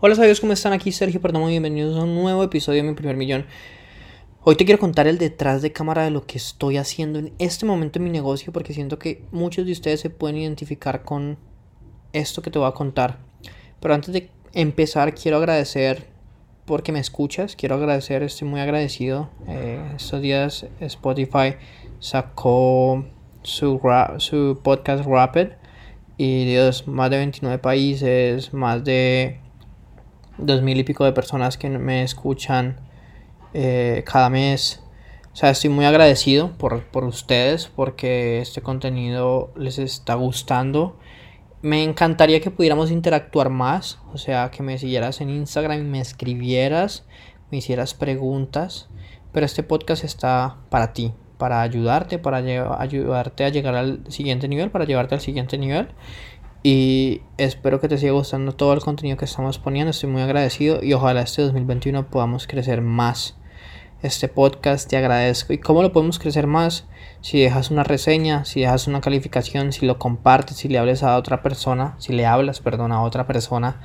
Hola sabios, ¿cómo están? Aquí Sergio Perdomo, bienvenidos a un nuevo episodio de Mi Primer Millón. Hoy te quiero contar el detrás de cámara de lo que estoy haciendo en este momento en mi negocio porque siento que muchos de ustedes se pueden identificar con esto que te voy a contar. Pero antes de empezar quiero agradecer porque me escuchas, quiero agradecer, estoy muy agradecido. Eh, estos días Spotify sacó su, su podcast Rapid y Dios, más de 29 países, más de dos mil y pico de personas que me escuchan eh, cada mes. O sea, estoy muy agradecido por, por ustedes porque este contenido les está gustando. Me encantaría que pudiéramos interactuar más, o sea, que me siguieras en Instagram y me escribieras, me hicieras preguntas, pero este podcast está para ti, para ayudarte, para ayudarte a llegar al siguiente nivel, para llevarte al siguiente nivel. Y espero que te siga gustando todo el contenido que estamos poniendo. Estoy muy agradecido y ojalá este 2021 podamos crecer más. Este podcast te agradezco. ¿Y cómo lo podemos crecer más? Si dejas una reseña, si dejas una calificación, si lo compartes, si le hables a otra persona, si le hablas, perdón, a otra persona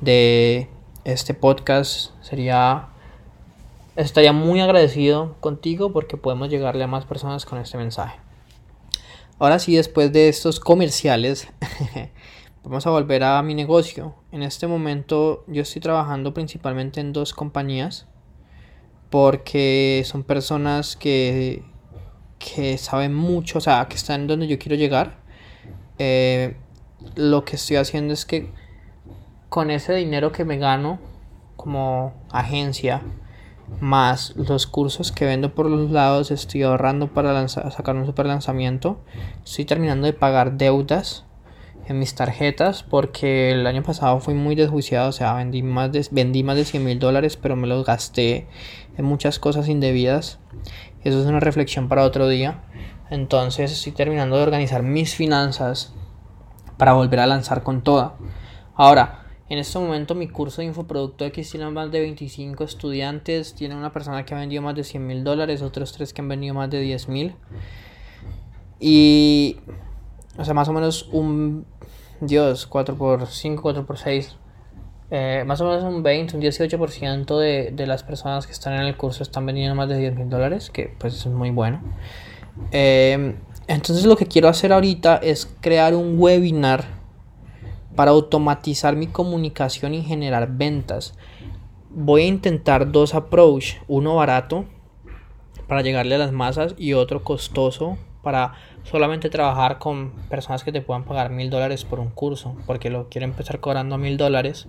de este podcast, sería estaría muy agradecido contigo porque podemos llegarle a más personas con este mensaje. Ahora sí, después de estos comerciales, vamos a volver a mi negocio. En este momento yo estoy trabajando principalmente en dos compañías porque son personas que, que saben mucho, o sea, que están donde yo quiero llegar. Eh, lo que estoy haciendo es que con ese dinero que me gano como agencia, más los cursos que vendo por los lados, estoy ahorrando para sacar un super lanzamiento. Estoy terminando de pagar deudas en mis tarjetas porque el año pasado fui muy desjuiciado, o sea, vendí más de, vendí más de 100 mil dólares, pero me los gasté en muchas cosas indebidas. Eso es una reflexión para otro día. Entonces estoy terminando de organizar mis finanzas para volver a lanzar con toda. Ahora, en este momento mi curso de infoproducto X tiene más de 25 estudiantes, tiene una persona que ha vendido más de 100 mil dólares, otros tres que han vendido más de 10 mil. Y, o sea, más o menos un, Dios, 4 por 5, 4 por 6. Eh, más o menos un 20, un 18% de, de las personas que están en el curso están vendiendo más de 10 mil dólares, que pues es muy bueno. Eh, entonces lo que quiero hacer ahorita es crear un webinar para automatizar mi comunicación y generar ventas. Voy a intentar dos approach, uno barato para llegarle a las masas y otro costoso para solamente trabajar con personas que te puedan pagar mil dólares por un curso, porque lo quiero empezar cobrando mil dólares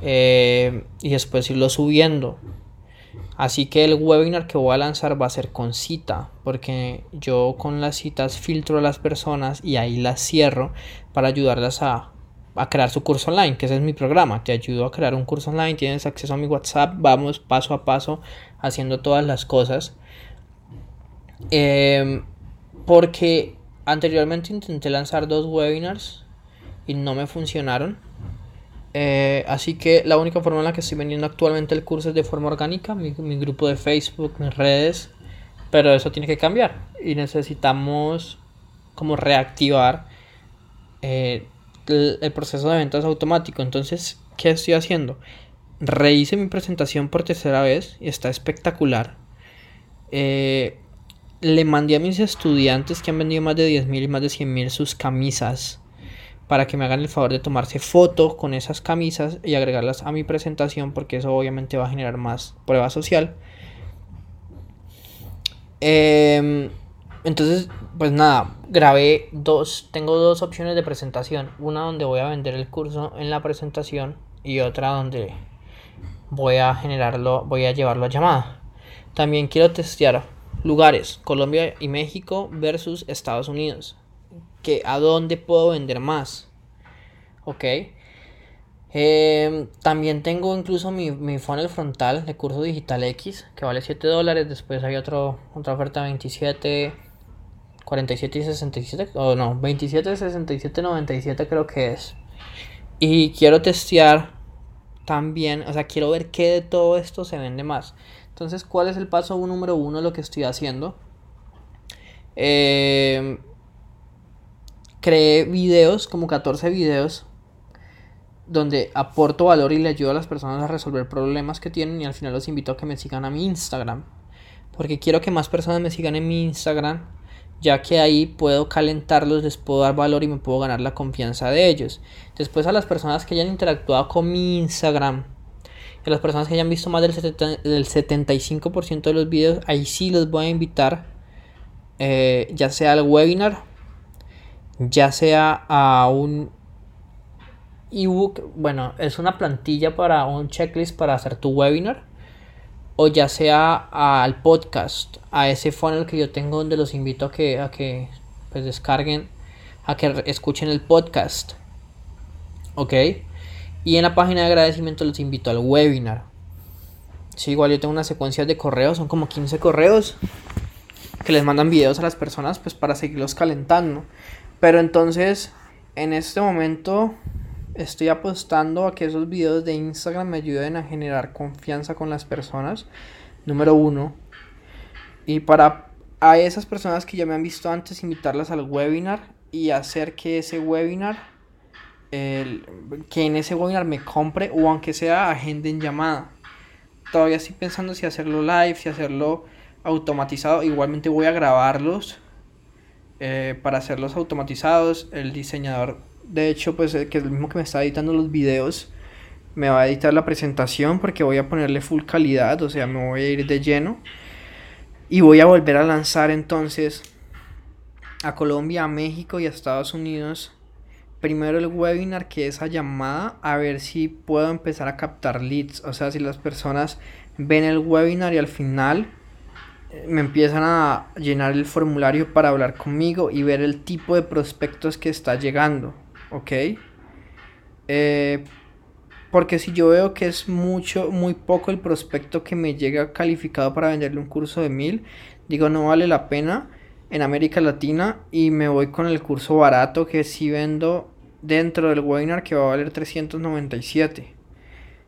eh, y después irlo subiendo. Así que el webinar que voy a lanzar va a ser con cita, porque yo con las citas filtro a las personas y ahí las cierro para ayudarlas a a crear su curso online, que ese es mi programa. Te ayudo a crear un curso online, tienes acceso a mi WhatsApp, vamos paso a paso haciendo todas las cosas. Em, porque anteriormente intenté lanzar dos webinars y no me funcionaron. Eh, así que la única forma en la que estoy vendiendo actualmente el curso es de forma orgánica, mi, grupo de Facebook, mis redes, pero eso tiene que cambiar y necesitamos como reactivar eh, el, proceso de ventas automático. Entonces, ¿qué estoy haciendo? Rehice mi presentación por tercera vez y está espectacular. Eh, le mandé a mis estudiantes que han vendido más de 10.000 y más de 100.000 sus camisas para que me hagan el favor de tomarse foto con esas camisas y agregarlas a mi presentación porque eso obviamente va a generar más prueba social. Eh, entonces, pues nada, grabé dos, tengo dos opciones de presentación. Una donde voy a vender el curso en la presentación y otra donde voy a generarlo, voy a llevarlo a llamada. También quiero testear lugares, Colombia y México versus Estados Unidos. Que a dónde puedo vender más. Ok. Em, también tengo incluso mi, mi funnel frontal de curso digital X que vale 7 dólares. Después hay otro, otra oferta 27 47 y 67, o no, 27, 67, 97 creo que es. Y quiero testear también, o sea, quiero ver qué de todo esto se vende más. Entonces, ¿cuál es el paso número uno de lo que estoy haciendo? Eh, creé videos, como 14 videos, donde aporto valor y le ayudo a las personas a resolver problemas que tienen y al final los invito a que me sigan a mi Instagram. Porque quiero que más personas me sigan en mi Instagram, ya que ahí puedo calentarlos, les puedo dar valor y me puedo ganar la confianza de ellos. Después a las personas que hayan interactuado con mi Instagram, a las personas que hayan visto más del, 75% de los videos, ahí sí los voy a invitar, eh, ya sea al webinar, ya sea a un ebook, bueno, es una plantilla para un checklist para hacer tu webinar. O ya sea al podcast, a ese funnel que yo tengo donde los invito a que, a que pues descarguen, a que escuchen el podcast. ¿Ok? Y en la página de agradecimiento los invito al webinar. Sí, igual yo tengo una secuencia de correos, son como 15 correos que les mandan videos a las personas pues para seguirlos calentando. Pero entonces, en este momento estoy apostando a que esos videos de Instagram me ayuden a generar confianza con las personas. Número uno. Y para a esas personas que ya me han visto antes, invitarlas al webinar y hacer que ese webinar, el, que en ese webinar me compre o aunque sea agenda en llamada. Todavía estoy pensando si hacerlo live, si hacerlo automatizado. Igualmente voy a grabarlos eh, para hacerlos automatizados. El diseñador de hecho, pues eh, que es el mismo que me está editando los videos, me va a editar la presentación porque voy a ponerle full calidad, o sea, me voy a ir de lleno. Y voy a volver a lanzar entonces a Colombia, a México y a Estados Unidos. Primero el webinar que es a llamada, a ver si puedo empezar a captar leads. O sea, si las personas ven el webinar y al final eh, me empiezan a llenar el formulario para hablar conmigo y ver el tipo de prospectos que está llegando. ¿Ok? Eh, porque si yo veo que es mucho, muy poco el prospecto que me llega calificado para venderle un curso de mil, digo no vale la pena en América Latina y me voy con el curso barato que sí vendo dentro del webinar que va a valer 397.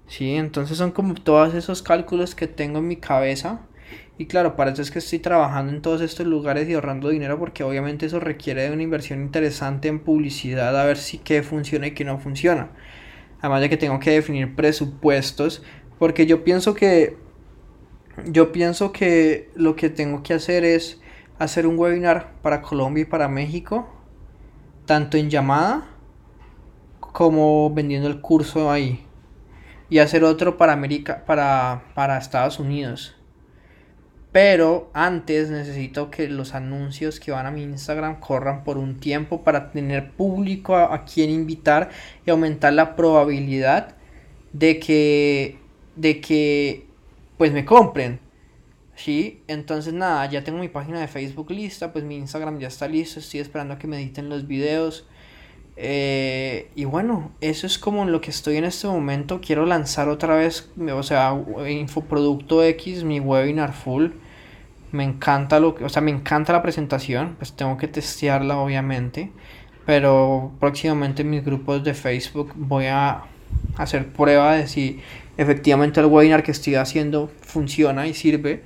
Sí, entonces son como todos esos cálculos que tengo en mi cabeza y claro, para eso es que estoy trabajando en todos estos lugares y ahorrando dinero porque obviamente eso requiere de una inversión interesante en publicidad a ver si qué funciona y qué no funciona. Además de que tengo que definir presupuestos porque yo pienso que yo pienso que lo que tengo que hacer es hacer un webinar para Colombia y para México tanto en llamada como vendiendo el curso ahí y hacer otro para América para para Estados Unidos pero antes necesito que los anuncios que van a mi Instagram corran por un tiempo para tener público a, quien invitar y aumentar la probabilidad de que de que pues me compren. ¿Sí? Entonces nada, ya tengo mi página de Facebook lista, pues mi Instagram ya está listo, estoy esperando a que me editen los videos. Eh, y bueno, eso es como lo que estoy en este momento. Quiero lanzar otra vez, o sea, Infoproducto X, mi webinar full me encanta lo que, o sea, me encanta la presentación, pues tengo que testearla obviamente, pero próximamente en mis grupos de Facebook voy a hacer prueba de si efectivamente el webinar que estoy haciendo funciona y sirve.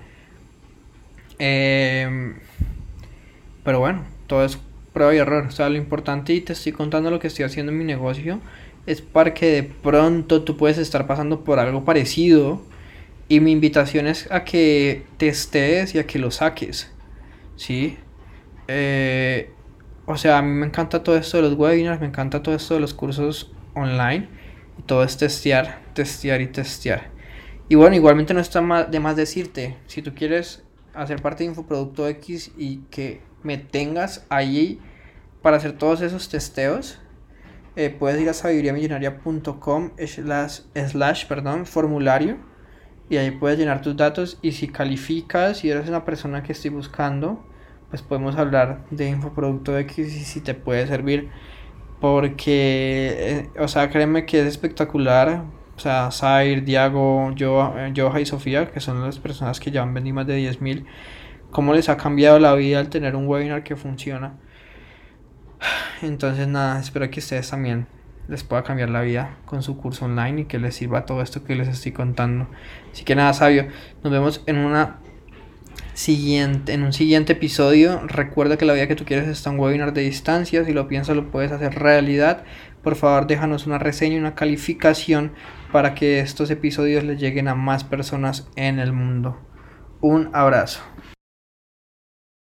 Em, pero bueno, todo es prueba y error. O sea, lo importante y te estoy contando lo que estoy haciendo en mi negocio es para que de pronto tú puedes estar pasando por algo parecido y mi invitación es a que testees y a que lo saques. ¿Sí? Eh, o sea, a mí me encanta todo esto de los webinars, me encanta todo esto de los cursos online. Todo es testear, testear y testear. Y bueno, igualmente no está de más decirte, si tú quieres hacer parte de Infoproducto X y que me tengas ahí para hacer todos esos testeos, eh, puedes ir a sabiduriamillonaria.com slash, slash perdón, formulario y ahí puedes llenar tus datos y si calificas y eres una persona que estoy buscando, pues podemos hablar de Infoproducto X y si te puede servir porque, eh, o sea, créeme que es espectacular. O sea, Zair, Diago, Joha y Sofía, que son las personas que ya han vendido más de 10.000, cómo les ha cambiado la vida al tener un webinar que funciona. Entonces, nada, espero que ustedes también les pueda cambiar la vida con su curso online y que les sirva todo esto que les estoy contando. Así que nada, sabio, nos vemos en una siguiente en un siguiente episodio. Recuerda que la vida que tú quieres está en webinar de distancia, si lo piensas lo puedes hacer realidad. por favor déjanos una reseña y una calificación para que estos episodios les lleguen a más personas en el mundo. Un abrazo.